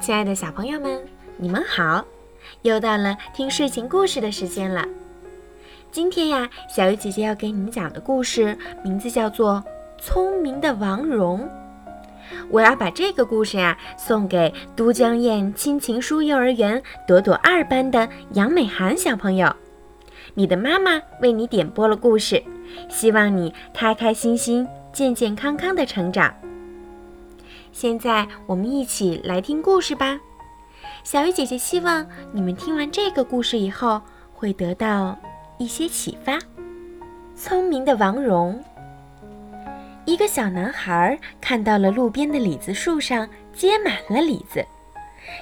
亲爱的小朋友们，你们好！又到了听睡前故事的时间了。今天呀，小鱼姐姐要给你们讲的故事名字叫做《聪明的王蓉》。我要把这个故事呀送给都江堰亲情书幼儿园朵朵二班的杨美涵小朋友。你的妈妈为你点播了故事，希望你开开心心、健健康康的成长。现在我们一起来听故事吧。小鱼姐姐希望你们听完这个故事以后会得到一些启发。聪明的王蓉，一个小男孩看到了路边的李子树上结满了李子，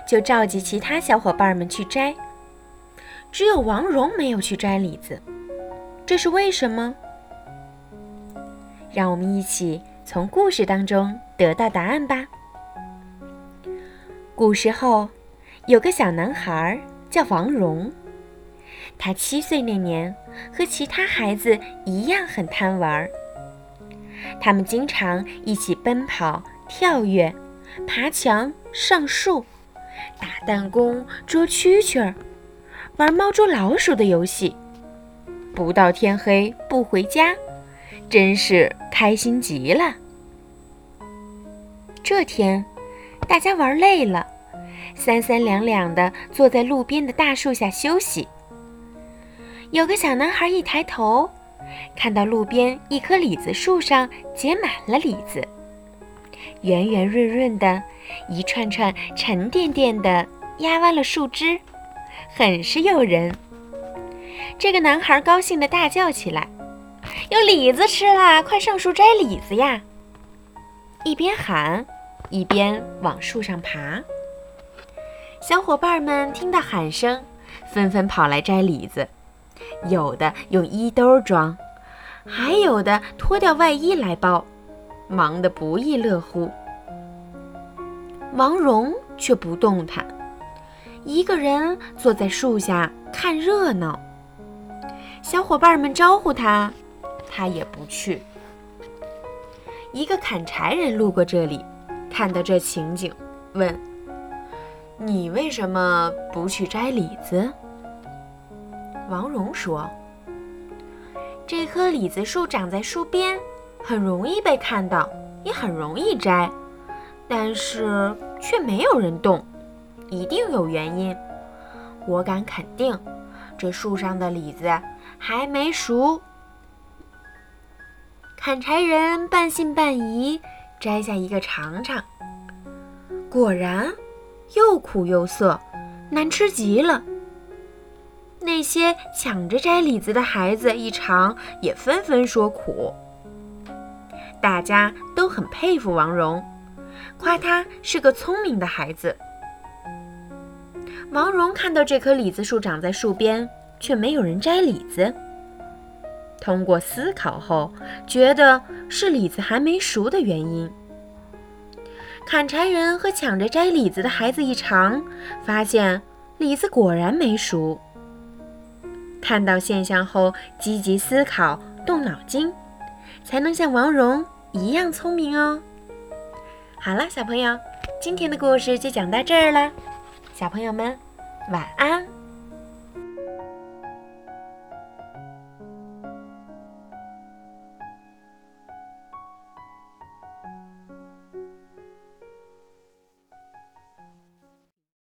就召集其他小伙伴们去摘。只有王蓉没有去摘李子，这是为什么？让我们一起。从故事当中得到答案吧。古时候，有个小男孩叫王蓉，他七岁那年和其他孩子一样很贪玩。他们经常一起奔跑、跳跃、爬墙、上树、打弹弓、捉蛐蛐儿，玩猫捉老鼠的游戏，不到天黑不回家。真是开心极了。这天，大家玩累了，三三两两的坐在路边的大树下休息。有个小男孩一抬头，看到路边一棵李子树上结满了李子，圆圆润润的，一串串沉甸甸的，压弯了树枝，很是诱人。这个男孩高兴地大叫起来。有李子吃啦！快上树摘李子呀！一边喊，一边往树上爬。小伙伴们听到喊声，纷纷跑来摘李子，有的用衣兜装，还有的脱掉外衣来包，忙得不亦乐乎。王蓉却不动弹，一个人坐在树下看热闹。小伙伴们招呼他。他也不去。一个砍柴人路过这里，看到这情景，问：“你为什么不去摘李子？”王蓉说：“这棵李子树长在树边，很容易被看到，也很容易摘，但是却没有人动，一定有原因。我敢肯定，这树上的李子还没熟。”砍柴人半信半疑，摘下一个尝尝，果然又苦又涩，难吃极了。那些抢着摘李子的孩子一尝，也纷纷说苦。大家都很佩服王蓉，夸他是个聪明的孩子。王蓉看到这棵李子树长在树边，却没有人摘李子。通过思考后，觉得是李子还没熟的原因。砍柴人和抢着摘李子的孩子一尝，发现李子果然没熟。看到现象后，积极思考，动脑筋，才能像王蓉一样聪明哦。好了，小朋友，今天的故事就讲到这儿了，小朋友们晚安。